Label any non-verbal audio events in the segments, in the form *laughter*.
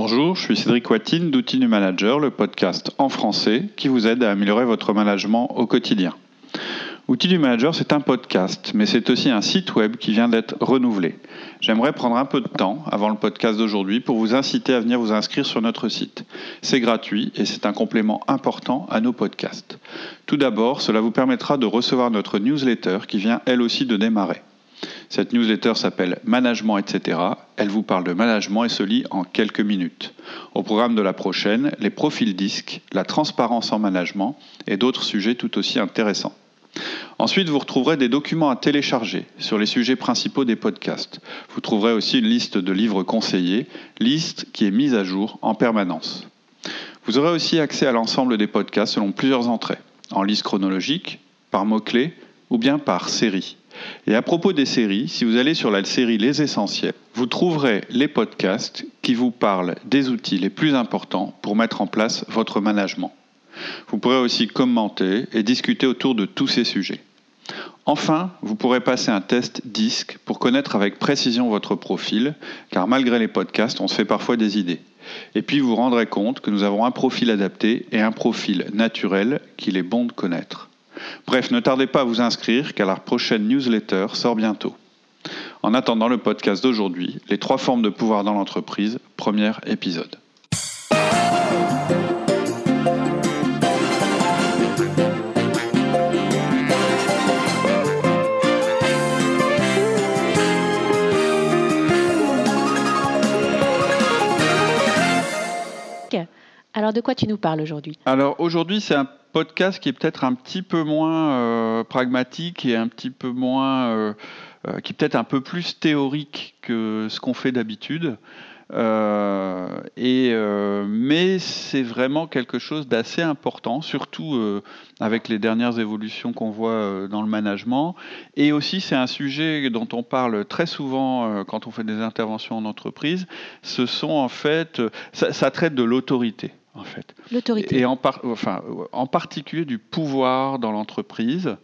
Bonjour, je suis Cédric Watine d'Outils du Manager, le podcast en français qui vous aide à améliorer votre management au quotidien. Outils du Manager, c'est un podcast, mais c'est aussi un site web qui vient d'être renouvelé. J'aimerais prendre un peu de temps avant le podcast d'aujourd'hui pour vous inciter à venir vous inscrire sur notre site. C'est gratuit et c'est un complément important à nos podcasts. Tout d'abord, cela vous permettra de recevoir notre newsletter qui vient elle aussi de démarrer. Cette newsletter s'appelle Management, etc. Elle vous parle de management et se lit en quelques minutes. Au programme de la prochaine, les profils disques, la transparence en management et d'autres sujets tout aussi intéressants. Ensuite, vous retrouverez des documents à télécharger sur les sujets principaux des podcasts. Vous trouverez aussi une liste de livres conseillés, liste qui est mise à jour en permanence. Vous aurez aussi accès à l'ensemble des podcasts selon plusieurs entrées, en liste chronologique, par mots-clés ou bien par série. Et à propos des séries, si vous allez sur la série Les Essentiels, vous trouverez les podcasts qui vous parlent des outils les plus importants pour mettre en place votre management. Vous pourrez aussi commenter et discuter autour de tous ces sujets. Enfin, vous pourrez passer un test disque pour connaître avec précision votre profil, car malgré les podcasts, on se fait parfois des idées. Et puis vous vous rendrez compte que nous avons un profil adapté et un profil naturel qu'il est bon de connaître. Bref, ne tardez pas à vous inscrire car la prochaine newsletter sort bientôt. En attendant le podcast d'aujourd'hui, les trois formes de pouvoir dans l'entreprise, premier épisode. Alors de quoi tu nous parles aujourd'hui? Alors aujourd'hui c'est un podcast qui est peut-être un petit peu moins euh, pragmatique et un petit peu moins, euh, euh, qui est peut-être un peu plus théorique que ce qu'on fait d'habitude. et, mais c'est vraiment quelque chose d'assez important, surtout avec les dernières évolutions qu'on voit dans le management. Et aussi, c'est un sujet dont on parle très souvent quand on fait des interventions en entreprise. Ce sont en fait, ça traite de l'autorité en fait. L'autorité. Et en, enfin, en particulier du pouvoir dans l'entreprise.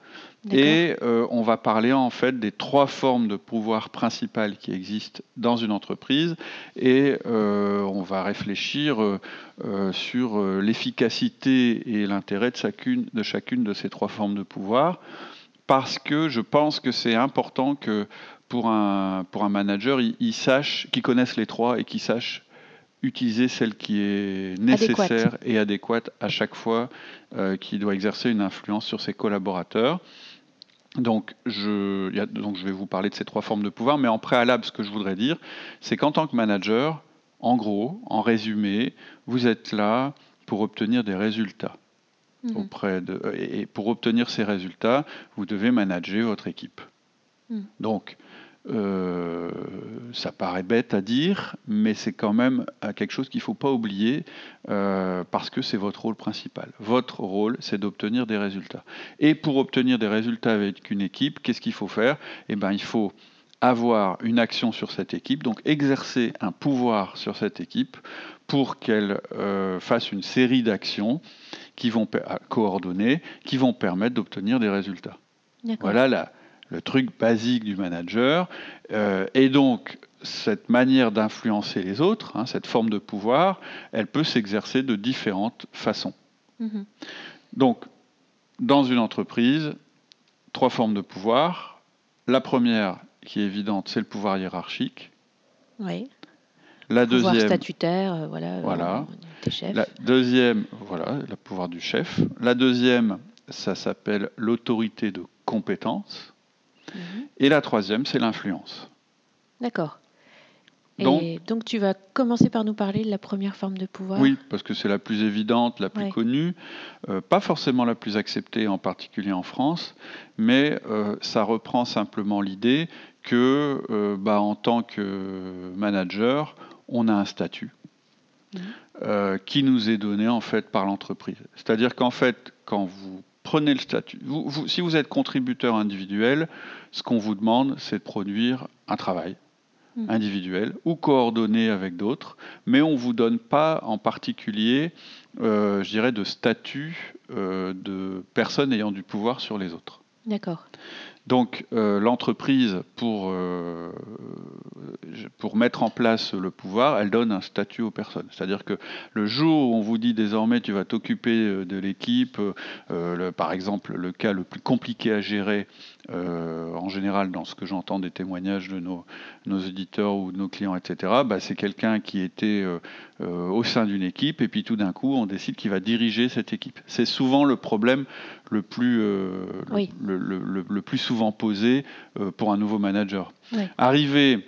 Et euh, on va parler en fait des trois formes de pouvoir principales qui existent dans une entreprise. Et euh, on va réfléchir euh, sur l'efficacité et l'intérêt de chacune, de chacune de ces trois formes de pouvoir. Parce que je pense que c'est important que pour un, pour un manager, il, il sache, qu'il connaisse les trois et qu'il sache utiliser celle qui est nécessaire et adéquate à chaque fois euh, qui doit exercer une influence sur ses collaborateurs. Donc je, donc je vais vous parler de ces trois formes de pouvoir, mais en préalable, ce que je voudrais dire, c'est qu'en tant que manager, en gros, en résumé, vous êtes là pour obtenir des résultats. Mhm. Auprès de, et pour obtenir ces résultats, vous devez manager votre équipe. Mhm. Donc, euh, ça paraît bête à dire, mais c'est quand même euh, quelque chose qu'il ne faut pas oublier euh, parce que c'est votre rôle principal. Votre rôle, c'est d'obtenir des résultats. Et pour obtenir des résultats avec une équipe, qu'est-ce qu'il faut faire? Eh bien, il faut avoir une action sur cette équipe, donc exercer un pouvoir sur cette équipe pour qu'elle fasse une série d'actions qui vont coordonner, qui vont permettre d'obtenir des résultats. Voilà la, le truc basique du manager. Euh, et donc, cette manière d'influencer les autres, hein, cette forme de pouvoir, elle peut s'exercer de différentes façons. Mm-hmm. Donc, dans une entreprise, trois formes de pouvoir. La première, qui est évidente, c'est le pouvoir hiérarchique. Oui. La pouvoir deuxième, statutaire, euh, voilà. voilà. La deuxième, voilà, le pouvoir du chef. La deuxième, ça s'appelle l'autorité de compétence. Mhm. Et la troisième, c'est l'influence. D'accord. Et donc, tu vas commencer par nous parler de la première forme de pouvoir? Oui, parce que c'est la plus évidente, la plus connue, euh, pas forcément la plus acceptée, en particulier en France, mais euh, ça reprend simplement l'idée que, euh, bah, en tant que manager, on a un statut mhm. qui nous est donné en fait par l'entreprise. C'est-à-dire qu'en fait, quand vous prenez le statut. si vous êtes contributeur individuel, ce qu'on vous demande, c'est de produire un travail hmm. individuel ou coordonné avec d'autres, mais on ne vous donne pas en particulier, euh, je dirais, de statut euh, de personne ayant du pouvoir sur les autres. D'accord. Donc euh, l'entreprise, pour, euh, pour mettre en place le pouvoir, elle donne un statut aux personnes. C'est-à-dire que le jour où on vous dit désormais tu vas t'occuper euh, de l'équipe, par exemple le cas le plus compliqué à gérer, en général dans ce que j'entends des témoignages de nos, nos éditeurs ou de nos clients, etc., bah, c'est quelqu'un qui était au sein d'une équipe et puis tout d'un coup on décide qu'il va diriger cette équipe. C'est souvent le problème le plus, le, plus souvent posé euh, pour un nouveau manager. Arriver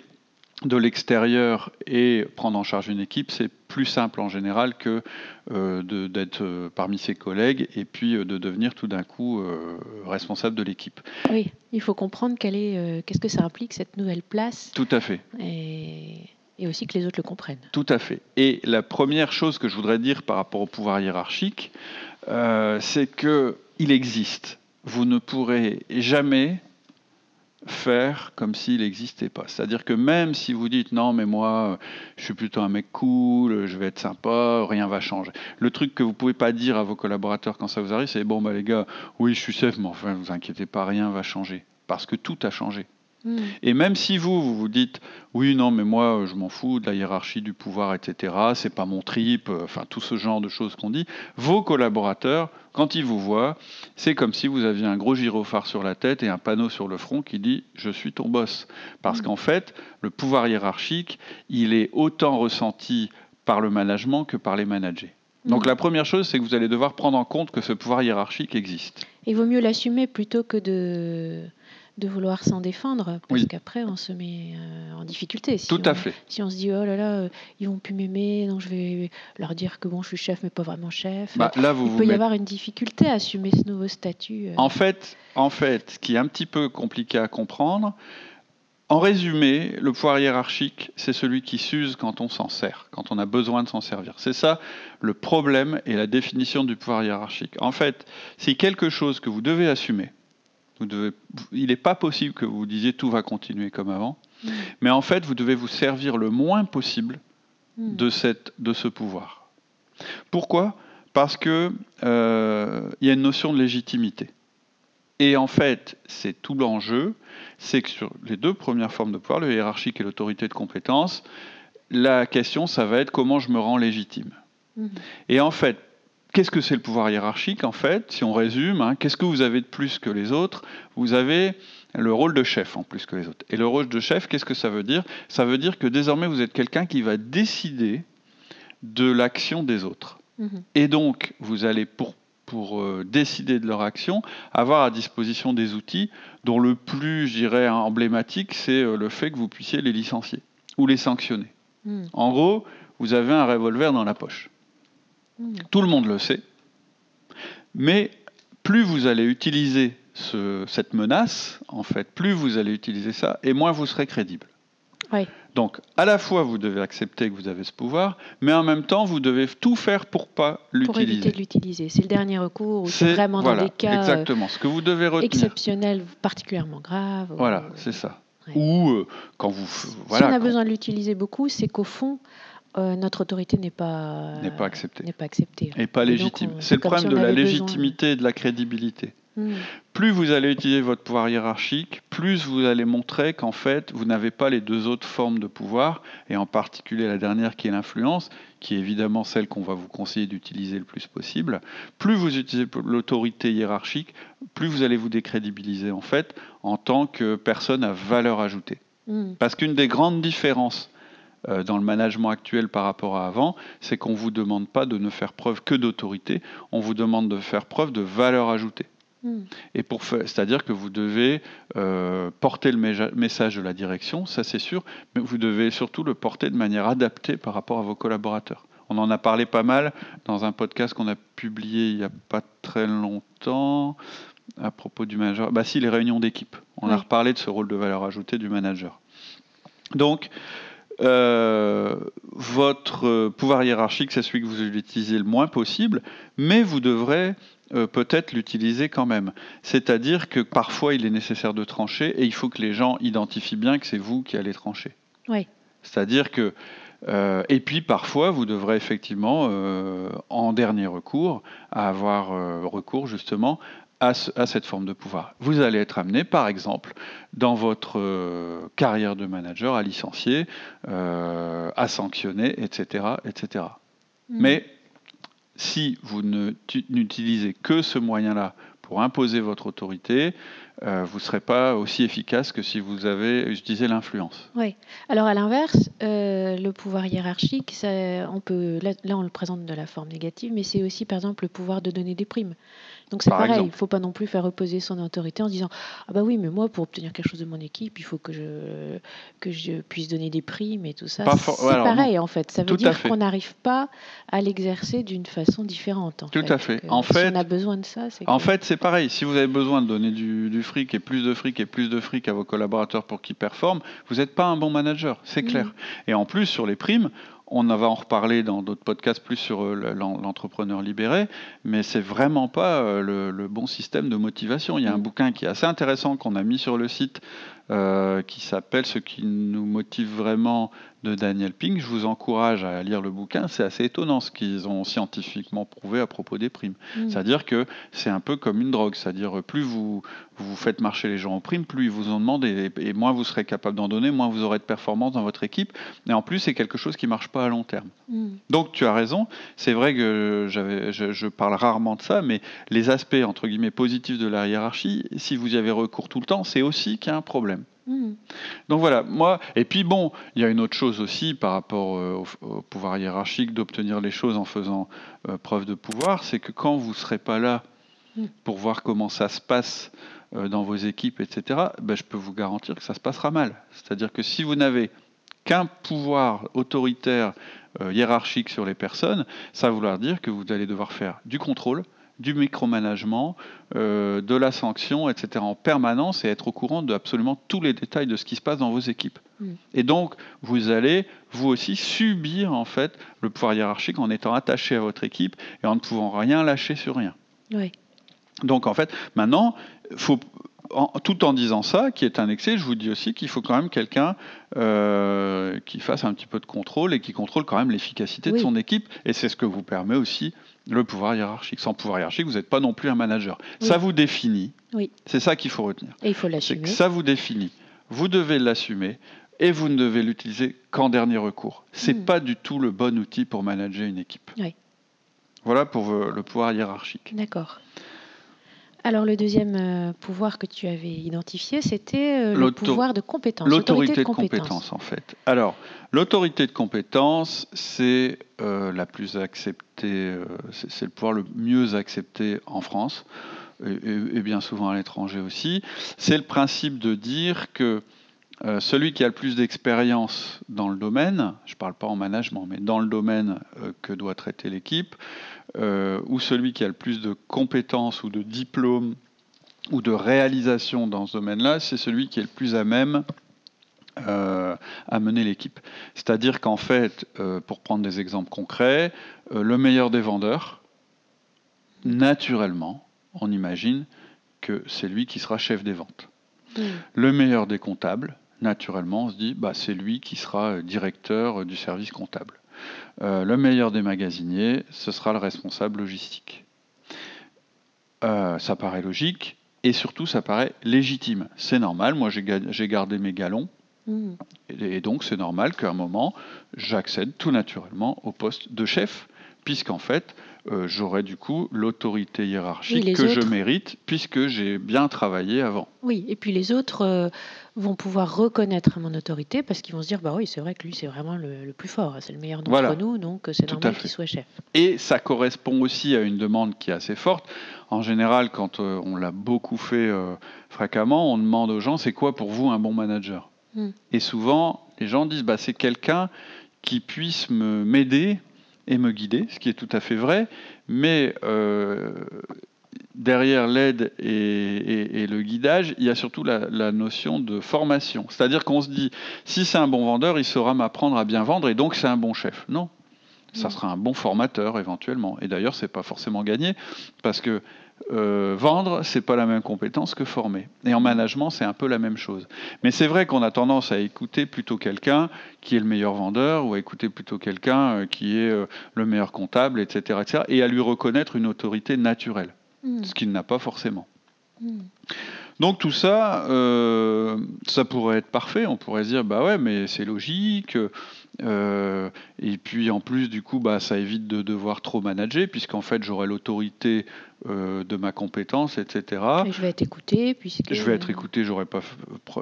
de l'extérieur et prendre en charge une équipe, c'est plus simple en général que euh, d'être euh, parmi ses collègues et puis de devenir tout d'un coup responsable de l'équipe. Oui, il faut comprendre qu'est-ce que ça implique cette nouvelle place. Tout à fait. Et, et, aussi que les autres le comprennent. Tout à fait. Et la première chose que je voudrais dire par rapport au pouvoir hiérarchique, c'est que il existe. Vous ne pourrez jamais faire comme s'il n'existait pas. C'est-à-dire que même si vous dites non mais moi je suis plutôt un mec cool, je vais être sympa, rien va changer. Le truc que vous pouvez pas dire à vos collaborateurs quand ça vous arrive, c'est bon bah les gars, oui je suis safe, mais enfin vous inquiétez pas, rien va changer parce que tout a changé. Hmm. Et même si vous, vous vous dites, oui, non, mais moi, je m'en fous de la hiérarchie du pouvoir, etc., c'est pas mon trip, euh, enfin, tout ce genre de choses qu'on dit, vos collaborateurs, quand ils vous voient, c'est comme si vous aviez un gros gyrophare sur la tête et un panneau sur le front qui dit, je suis ton boss. Parce hmm. qu'en fait, le pouvoir hiérarchique, il est autant ressenti par le management que par les managers. Donc hmm. la première chose, c'est que vous allez devoir prendre en compte que ce pouvoir hiérarchique existe. Il vaut mieux l'assumer plutôt que de de vouloir s'en défendre, parce qu'après on se met euh, en difficulté. Si Tout à fait. Si on se dit oh là là, euh, ils vont plus m'aimer, donc je vais leur dire que bon, je suis chef mais pas vraiment chef. Bah, là, vous Il peut y avoir une difficulté à assumer ce nouveau statut. Euh. En fait, en fait, ce qui est un petit peu compliqué à comprendre, en résumé, le pouvoir hiérarchique, c'est celui qui s'use quand on s'en sert, quand on a besoin de s'en servir. C'est ça le problème et la définition du pouvoir hiérarchique. En fait, c'est quelque chose que vous devez assumer il n'est pas possible que vous disiez tout va continuer comme avant, mm. mais en fait, vous devez vous servir le moins possible mm. de, cette, de ce pouvoir. Pourquoi? Parce qu'il euh, y a une notion de légitimité. Et en fait, c'est tout l'enjeu, c'est que sur les deux premières formes de pouvoir, le hiérarchique et l'autorité de compétence, la question, ça va être comment je me rends légitime. Mm. Et en fait, Qu'est-ce que c'est le pouvoir hiérarchique en fait Si on résume, hein, qu'est-ce que vous avez de plus que les autres? Vous avez le rôle de chef en plus que les autres. Et le rôle de chef, qu'est-ce que ça veut dire? Ça veut dire que désormais vous êtes quelqu'un qui va décider de l'action des autres. Mhm. Et donc vous allez pour pour euh, décider de leur action, avoir à disposition des outils dont le plus, je dirais, emblématique, c'est euh, le fait que vous puissiez les licencier ou les sanctionner. Mhm. En gros, vous avez un revolver dans la poche. Tout le monde le sait. Mais plus vous allez utiliser cette menace, en fait, plus vous allez utiliser ça, et moins vous serez crédible. Donc, à la fois, vous devez accepter que vous avez ce pouvoir, mais en même temps, vous devez tout faire pour pas l'utiliser. Pour éviter de l'utiliser. C'est le dernier recours, ou c'est vraiment dans des cas exactement, ce que vous devez retenir. exceptionnels, particulièrement graves. Voilà, c'est ça. Ou euh, quand vous. Voilà, si on a besoin de l'utiliser beaucoup, c'est qu'au fond, euh, notre autorité n'est pas, n'est pas acceptée. N'est pas acceptée. Et pas légitime. C'est le problème de la légitimité et de la crédibilité. Hmm. Plus vous allez utiliser votre pouvoir hiérarchique, plus vous allez montrer qu'en fait, vous n'avez pas les deux autres formes de pouvoir, et en particulier la dernière qui est l'influence, qui est évidemment celle qu'on va vous conseiller d'utiliser le plus possible. Plus vous utilisez l'autorité hiérarchique, plus vous allez vous décrédibiliser en fait en tant que personne à valeur ajoutée. Hmm. Parce qu'une des grandes différences dans le management actuel par rapport à avant, c'est qu'on ne vous demande pas de ne faire preuve que d'autorité, on vous demande de faire preuve de valeur ajoutée. Hmm. Et pour c'est-à-dire que vous devez euh, porter le message de la direction, ça c'est sûr, mais vous devez surtout le porter de manière adaptée par rapport à vos collaborateurs. On en a parlé pas mal dans un podcast qu'on a publié il n'y a pas très longtemps à propos du manager. Bah si, les réunions d'équipe. On a reparlé de ce rôle de valeur ajoutée du manager. Donc, euh, votre pouvoir hiérarchique, c'est celui que vous utilisez le moins possible, mais vous devrez euh, peut-être l'utiliser quand même. C'est-à-dire que parfois il est nécessaire de trancher et il faut que les gens identifient bien que c'est vous qui allez trancher. Oui. C'est-à-dire que euh, et puis parfois, vous devrez effectivement, en dernier recours, avoir recours justement à, cette forme de pouvoir. Vous allez être amené, par exemple, dans votre euh, carrière de manager, à licencier, euh, à sanctionner, etc. etc. Mmh. Mais si vous n'utilisez que ce moyen-là pour imposer votre autorité, euh, vous ne serez pas aussi efficace que si vous avez utilisé l'influence. Oui. Alors à l'inverse, euh, le pouvoir hiérarchique, on peut, là, on le présente de la forme négative, mais c'est aussi par exemple le pouvoir de donner des primes. Donc c'est pareil, il ne faut pas non plus faire reposer son autorité en disant Ah bah oui, mais moi, pour obtenir quelque chose de mon équipe, il faut que je, que je puisse donner des primes et tout ça. C'est pareil en fait. Ça veut dire qu'on n'arrive pas à l'exercer d'une façon différente. tout à fait. en si fait, on a besoin de ça, c'est. En fait, c'est pareil. Si vous avez besoin de donner du, du, fric et plus de fric et plus de fric à vos collaborateurs pour qu'ils performent, vous n'êtes pas un bon manager, c'est mm. clair. Et en plus, sur les primes, on va en reparler dans d'autres podcasts plus sur euh, l'entrepreneur libéré, mais c'est vraiment pas euh, le, bon système de motivation. Il y a un mm. bouquin qui est assez intéressant qu'on a mis sur le site euh, qui s'appelle Ce qui nous motive vraiment de Daniel Pink. Je vous encourage à lire le bouquin. C'est assez étonnant ce qu'ils ont scientifiquement prouvé à propos des primes. Mm. C'est-à-dire que c'est un peu comme une drogue. C'est-à-dire plus vous, vous faites marcher les gens en primes, plus ils vous en demandent et, moins vous serez capable d'en donner, moins vous aurez de performance dans votre équipe. Et en plus, c'est quelque chose qui ne marche pas à long terme. Mm. Donc tu as raison. C'est vrai que je, je, parle rarement de ça, mais les aspects entre guillemets positifs de la hiérarchie, si vous y avez recours tout le temps, c'est aussi qu'il y a un problème. Hmm. Donc voilà, moi, et puis bon, il y a une autre chose aussi par rapport euh, au, pouvoir hiérarchique d'obtenir les choses en faisant euh, preuve de pouvoir, c'est que quand vous ne serez pas là hmm. pour voir comment ça se passe euh, dans vos équipes, etc., ben, je peux vous garantir que ça se passera mal. C'est-à-dire que si vous n'avez qu'un pouvoir autoritaire hiérarchique sur les personnes, ça va vouloir dire que vous allez devoir faire du contrôle, du micromanagement, euh, de la sanction, etc. en permanence et être au courant de absolument tous les détails de ce qui se passe dans vos équipes. Et donc, vous allez, vous aussi, subir en fait le pouvoir hiérarchique en étant attaché à votre équipe et en ne pouvant rien lâcher sur rien. Donc, en fait, maintenant, faut, tout en disant ça, qui est un excès, je vous dis aussi qu'il faut quand même quelqu'un euh, qui fasse un petit peu de contrôle et qui contrôle quand même l'efficacité de son équipe. Et c'est ce que vous permet aussi le pouvoir hiérarchique. Sans pouvoir hiérarchique, vous n'êtes pas non plus un manager. Ça vous définit. Oui. C'est ça qu'il faut retenir. Et il faut l'assumer. Ça vous définit. Vous devez l'assumer et vous ne devez l'utiliser qu'en dernier recours. C'est n'est hmm. pas du tout le bon outil pour manager une équipe. Oui. Voilà pour le pouvoir hiérarchique. D'accord. Alors le deuxième euh, pouvoir que tu avais identifié, c'était euh, le pouvoir de compétence. L'autorité de, compétence. en fait. Alors l'autorité de compétence, c'est euh, la plus acceptée, c'est le pouvoir le mieux accepté en France et, bien souvent à l'étranger aussi. C'est le principe de dire que celui qui a le plus d'expérience dans le domaine, je ne parle pas en management, mais dans le domaine que doit traiter l'équipe, euh, ou celui qui a le plus de compétences ou de diplômes ou de réalisations dans ce domaine-là, c'est celui qui est le plus à même euh, à mener l'équipe. C'est-à-dire qu'en fait, euh, pour prendre des exemples concrets, le meilleur des vendeurs, naturellement, on imagine que c'est lui qui sera chef des ventes. Hmm. Le meilleur des comptables, naturellement, on se dit, bah, c'est lui qui sera directeur du service comptable. Euh, le meilleur des magasiniers, ce sera le responsable logistique. Euh, ça paraît logique et surtout ça paraît légitime. C'est normal, moi j'ai gardé mes galons mmh. et, donc c'est normal qu'à un moment j'accède tout naturellement au poste de chef puisqu'en fait euh, j'aurai du coup l'autorité hiérarchique que je mérite puisque j'ai bien travaillé avant. Oui, et puis les autres vont pouvoir reconnaître mon autorité parce qu'ils vont se dire bah oui c'est vrai que lui c'est vraiment le, plus fort c'est le meilleur d'entre nous donc c'est normal qu'il soit chef. Et ça correspond aussi à une demande qui est assez forte. En général quand euh, on l'a beaucoup fait euh, fréquemment on demande aux gens c'est quoi pour vous un bon manager? Hmm. et souvent les gens disent bah c'est quelqu'un qui puisse m'aider et me guider, ce qui est tout à fait vrai, mais euh, derrière l'aide et, le guidage, il y a surtout la, notion de formation. C'est-à-dire qu'on se dit, si c'est un bon vendeur, il saura m'apprendre à bien vendre et donc c'est un bon chef. Non, ça sera un bon formateur éventuellement. Et d'ailleurs, c'est pas forcément gagné parce que euh, vendre, c'est pas la même compétence que former. Et en management, c'est un peu la même chose. Mais c'est vrai qu'on a tendance à écouter plutôt quelqu'un qui est le meilleur vendeur ou à écouter plutôt quelqu'un euh, qui est euh, le meilleur comptable, etc., etc., et à lui reconnaître une autorité naturelle. hmm. ce qu'il n'a pas forcément. Hmm. Donc tout ça, euh, ça pourrait être parfait. On pourrait se dire, bah ouais, mais c'est logique. Euh, et puis en plus, du coup, bah, ça évite de devoir trop manager, puisqu'en fait, j'aurai l'autorité euh, de ma compétence, etc. Et je vais être écouté, puisque... Je vais être écouté, j'aurai pas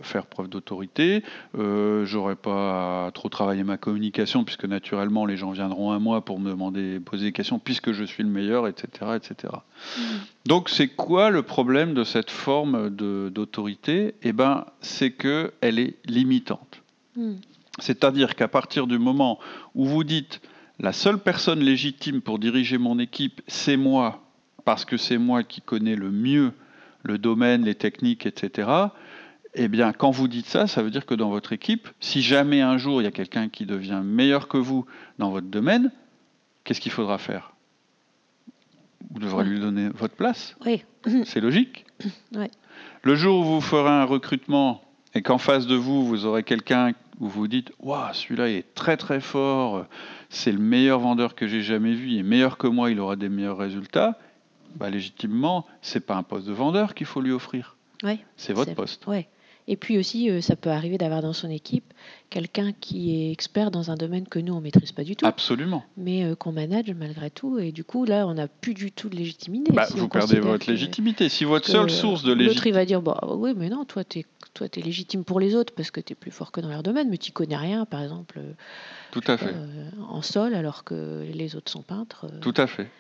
faire preuve d'autorité, euh, j'aurai pas à trop travailler ma communication, puisque naturellement, les gens viendront à moi pour me demander, poser des questions, puisque je suis le meilleur, etc. etc. Mm. Donc c'est quoi le problème de cette forme d'autorité? Eh ben, c'est qu'elle est limitante. Mm. C'est-à-dire qu'à partir du moment où vous dites la seule personne légitime pour diriger mon équipe, c'est moi, parce que c'est moi qui connais le mieux le domaine, les techniques, etc., eh bien, quand vous dites ça, ça veut dire que dans votre équipe, si jamais un jour il y a quelqu'un qui devient meilleur que vous dans votre domaine, qu'est-ce qu'il faudra faire? Vous devrez lui donner votre place. Oui. *clears throat* C'est logique. Le jour où vous ferez un recrutement et qu'en face de vous, vous aurez quelqu'un où vous dites Waouh, celui-là est très très fort, c'est le meilleur vendeur que j'ai jamais vu, il est meilleur que moi, il aura des meilleurs résultats. Bah, légitimement, c'est pas un poste de vendeur qu'il faut lui offrir. c'est votre poste. Et puis aussi, euh, ça peut arriver d'avoir dans son équipe quelqu'un qui est expert dans un domaine que nous, on ne maîtrise pas du tout. Absolument. Mais euh, qu'on manage malgré tout. Et du coup, là, on n'a plus du tout de légitimité. Bah, vous perdez votre légitimité. Si votre seule source de légitimité... L'autre, il va dire, bah, oui, mais non, toi, tu es, toi, es légitime pour les autres parce que tu es plus fort que dans leur domaine, mais tu connais rien, par exemple. Tout à fait. Euh, en sol, alors que les autres sont peintres. Tout à fait.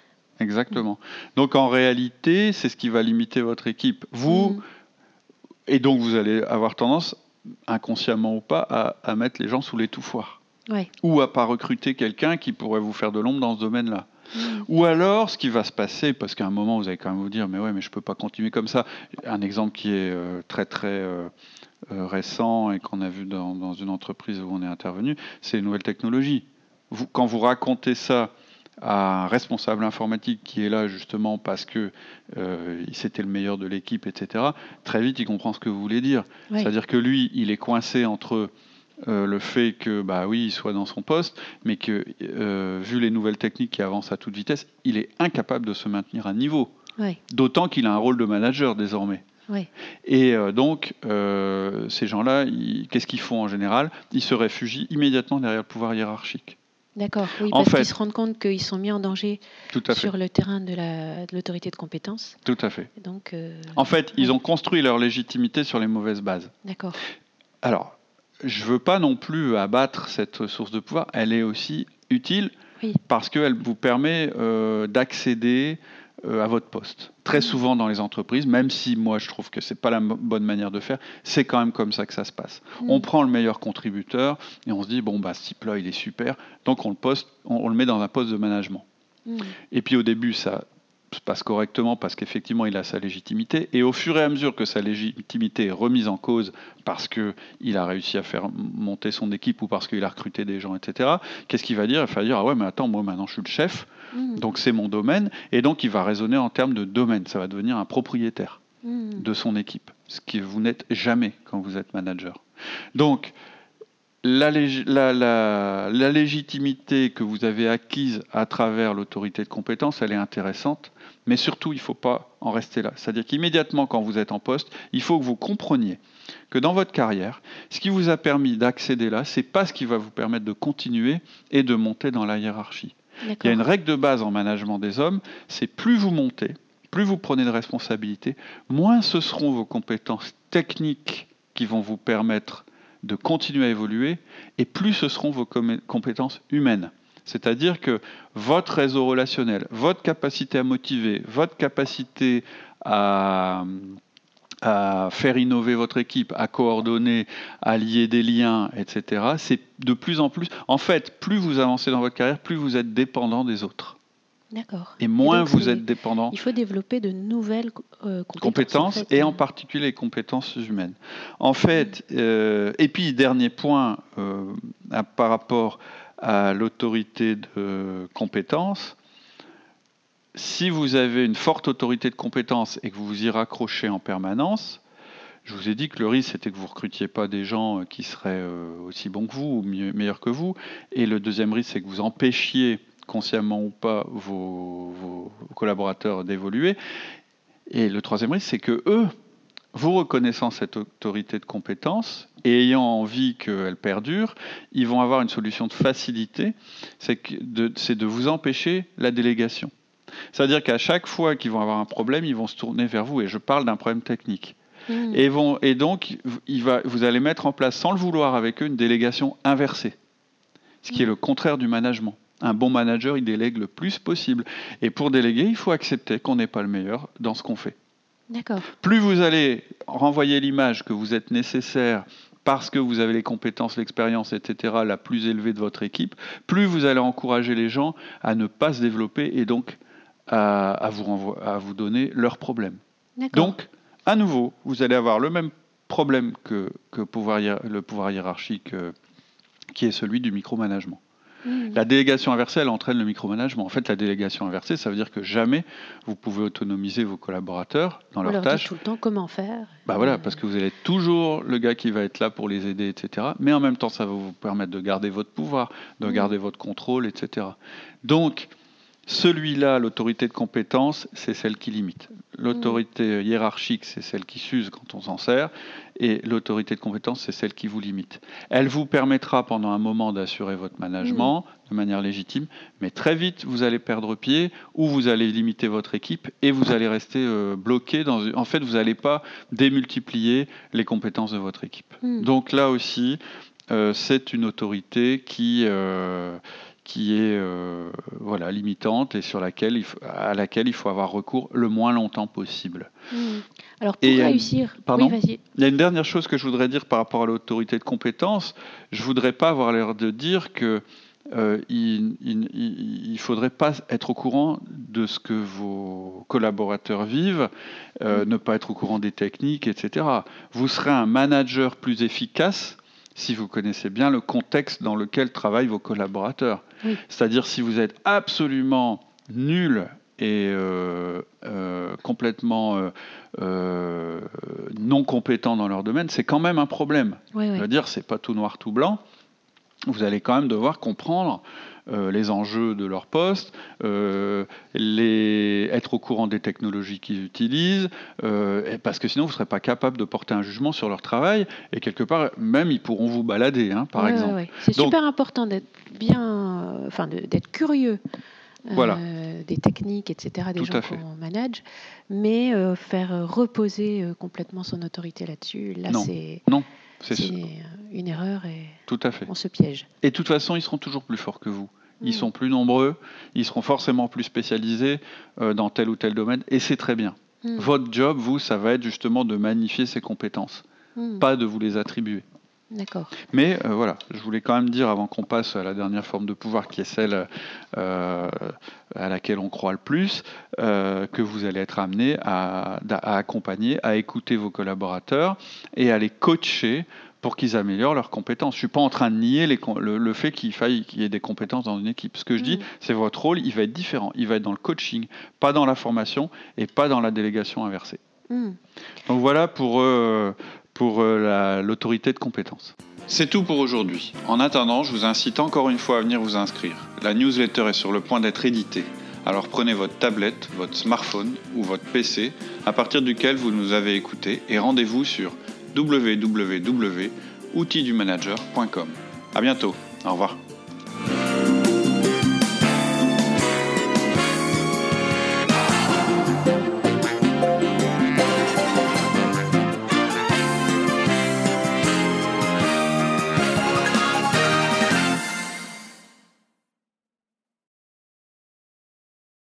Exactement. Donc en réalité, c'est ce qui va limiter votre équipe. Vous, mm. Et donc, vous allez avoir tendance, inconsciemment ou pas, à, mettre les gens sous l'étouffoir. Ouais. Ou à pas recruter quelqu'un qui pourrait vous faire de l'ombre dans ce domaine-là. Mm. Ou alors, ce qui va se passer, parce qu'à un moment, vous allez quand même vous dire, mais ouais, mais je peux pas continuer comme ça. Un exemple qui est euh, très très euh, euh, récent et qu'on a vu dans, dans, une entreprise où on est intervenu, c'est les nouvelles technologies. Vous, quand vous racontez ça à un responsable informatique qui est là justement parce que euh, c'était le meilleur de l'équipe, etc., très vite il comprend ce que vous voulez dire. C'est-à-dire que lui, il est coincé entre euh, le fait que, bah oui, il soit dans son poste, mais que, euh, vu les nouvelles techniques qui avancent à toute vitesse, il est incapable de se maintenir à niveau. D'autant qu'il a un rôle de manager désormais. Et donc, ces gens-là, qu'est-ce qu'ils font en général? Ils se réfugient immédiatement derrière le pouvoir hiérarchique. D'accord, oui, parce qu'ils se rendent compte qu'ils sont mis en danger sur le terrain de l'autorité de, compétence. Tout à fait. Donc, euh, en fait, ils ont construit leur légitimité sur les mauvaises bases. D'accord. Alors, je ne veux pas non plus abattre cette source de pouvoir, elle est aussi utile parce qu'elle vous permet euh, d'accéder à votre poste. Très souvent dans les entreprises, même si moi je trouve que c'est pas la bonne manière de faire, c'est quand même comme ça que ça se passe. Mm. On prend le meilleur contributeur et on se dit bon bah ce type-là il est super, donc on le poste, on, le met dans un poste de management. Mm. Et puis au début ça se passe correctement parce qu'effectivement il a sa légitimité et au fur et à mesure que sa légitimité est remise en cause parce que il a réussi à faire monter son équipe ou parce qu'il a recruté des gens, etc. Qu'est-ce qu'il va dire? Il va dire ah ouais mais attends moi maintenant je suis le chef Mm. Donc c'est mon domaine, et donc il va raisonner en termes de domaine. Ça va devenir un propriétaire mm. de son équipe, ce que vous n'êtes jamais quand vous êtes manager. Donc la, la, légitimité que vous avez acquise à travers l'autorité de compétence, elle est intéressante, mais surtout, il ne faut pas en rester là. C'est-à-dire qu'immédiatement, quand vous êtes en poste, il faut que vous compreniez que dans votre carrière, ce qui vous a permis d'accéder là, ce n'est pas ce qui va vous permettre de continuer et de monter dans la hiérarchie. Il y a une règle de base en management des hommes, c'est plus vous montez, plus vous prenez de responsabilités, moins ce seront vos compétences techniques qui vont vous permettre de continuer à évoluer, et plus ce seront vos compétences humaines. C'est-à-dire que votre réseau relationnel, votre capacité à motiver, votre capacité à, à faire innover votre équipe, à coordonner, à lier des liens, etc. C'est de plus en plus. En fait, plus vous avancez dans votre carrière, plus vous êtes dépendant des autres. D'accord. Et moins vous êtes dépendant. Il faut développer de nouvelles euh, compétences. et en particulier les compétences humaines. En fait, euh, et puis dernier point euh, par rapport à l'autorité de compétences, si vous avez une forte autorité de compétence et que vous vous y raccrochez en permanence, je vous ai dit que le risque, c'était que vous recrutiez pas des gens euh, qui seraient euh, aussi bons que vous ou meilleurs que vous. Et le deuxième risque, c'est que vous empêchiez, consciemment ou pas, vos, collaborateurs d'évoluer. Et le troisième risque, c'est que eux, vous reconnaissant cette autorité de compétence et ayant envie qu'elle perdure, ils vont avoir une solution de facilité, c'est de, vous empêcher la délégation. C'est-à-dire qu'à chaque fois qu'ils vont avoir un problème, ils vont se tourner vers vous, et je parle d'un problème technique. Hmm. Et, vont, et, donc, il va, vous allez mettre en place, sans le vouloir avec eux, une délégation inversée, ce qui est le contraire du management. Un bon manager, il délègue le plus possible. Et pour déléguer, il faut accepter qu'on n'est pas le meilleur dans ce qu'on fait. Plus vous allez renvoyer l'image que vous êtes nécessaire parce que vous avez les compétences, l'expérience, etc., la plus élevée de votre équipe, plus vous allez encourager les gens à ne pas se développer et donc à, vous, à vous, donner leurs problèmes. Donc, à nouveau, vous allez avoir le même problème que, que pouvoir, le pouvoir hiérarchique euh, qui est celui du micromanagement. Mm. La délégation inversée, elle entraîne le micromanagement. En fait, la délégation inversée, ça veut dire que jamais vous pouvez autonomiser vos collaborateurs dans leurs tâches. tout le temps comment faire. Bah voilà, parce que vous allez être toujours le gars qui va être là pour les aider, etc. Mais en même temps, ça va vous permettre de garder votre pouvoir, de mm. garder votre contrôle, etc. Donc, celui-là, l'autorité de compétence, c'est celle qui limite. L'autorité hiérarchique, c'est celle qui s'use quand on s'en sert. Et l'autorité de compétence, c'est celle qui vous limite. Elle vous permettra pendant un moment d'assurer votre management mmh. de manière légitime, mais très vite, vous allez perdre pied ou vous allez limiter votre équipe et vous allez rester euh, bloqué. Dans... En fait, vous n'allez pas démultiplier les compétences de votre équipe. Mmh. Donc là aussi, euh, c'est une autorité qui, euh, qui est euh, voilà, limitante et sur laquelle il faut, à laquelle il faut avoir recours le moins longtemps possible. Hmm. Alors pour réussir, pardon, il y a une dernière chose que je voudrais dire par rapport à l'autorité de compétence. Je voudrais pas avoir l'air de dire que euh, il ne faudrait pas être au courant de ce que vos collaborateurs vivent, euh, hmm. ne pas être au courant des techniques, etc. Vous serez un manager plus efficace si vous connaissez bien le contexte dans lequel travaillent vos collaborateurs. C'est-à-dire si vous êtes absolument nul et euh, euh, complètement euh, non compétent dans leur domaine, c'est quand même un problème. Oui, oui. Je veux dire, c'est pas tout noir, tout blanc. Vous allez quand même devoir comprendre euh, les enjeux de leur poste, euh, les, être au courant des technologies qu'ils utilisent, euh, parce que sinon vous ne serez pas capable de porter un jugement sur leur travail, et quelque part, même ils pourront vous balader, hein, par exemple. C'est super important d'être bien, enfin d'être curieux. des techniques, etc., des gens qu'on manage, mais faire reposer complètement son autorité là-dessus, là, c'est... Non, c'est une erreur et Tout à fait. on se piège. Et de toute façon, ils seront toujours plus forts que vous. Ils mm. sont plus nombreux, ils seront forcément plus spécialisés euh, dans tel ou tel domaine, et c'est très bien. Mm. Votre job, vous, ça va être justement de magnifier ces compétences, mm. pas de vous les attribuer. D'accord. Mais euh, voilà, je voulais quand même dire, avant qu'on passe à la dernière forme de pouvoir, qui est celle euh, à laquelle on croit le plus, que vous allez être amené à, à, accompagner, à écouter vos collaborateurs et à les coacher pour qu'ils améliorent leurs compétences. Je ne suis pas en train de nier le, fait qu'il faille qu'il y ait des compétences dans une équipe. Ce que je dis, mm. c'est votre rôle, il va être différent. Il va être dans le coaching, pas dans la formation et pas dans la délégation inversée. Mm. Donc voilà pour, euh, pour euh, l'autorité de compétences. C'est tout pour aujourd'hui. En attendant, je vous incite encore une fois à venir vous inscrire. La newsletter est sur le point d'être éditée. Alors prenez votre tablette, votre smartphone ou votre PC à partir duquel vous nous avez écouté et rendez-vous sur www.outildumanager.com. À bientôt. Au revoir.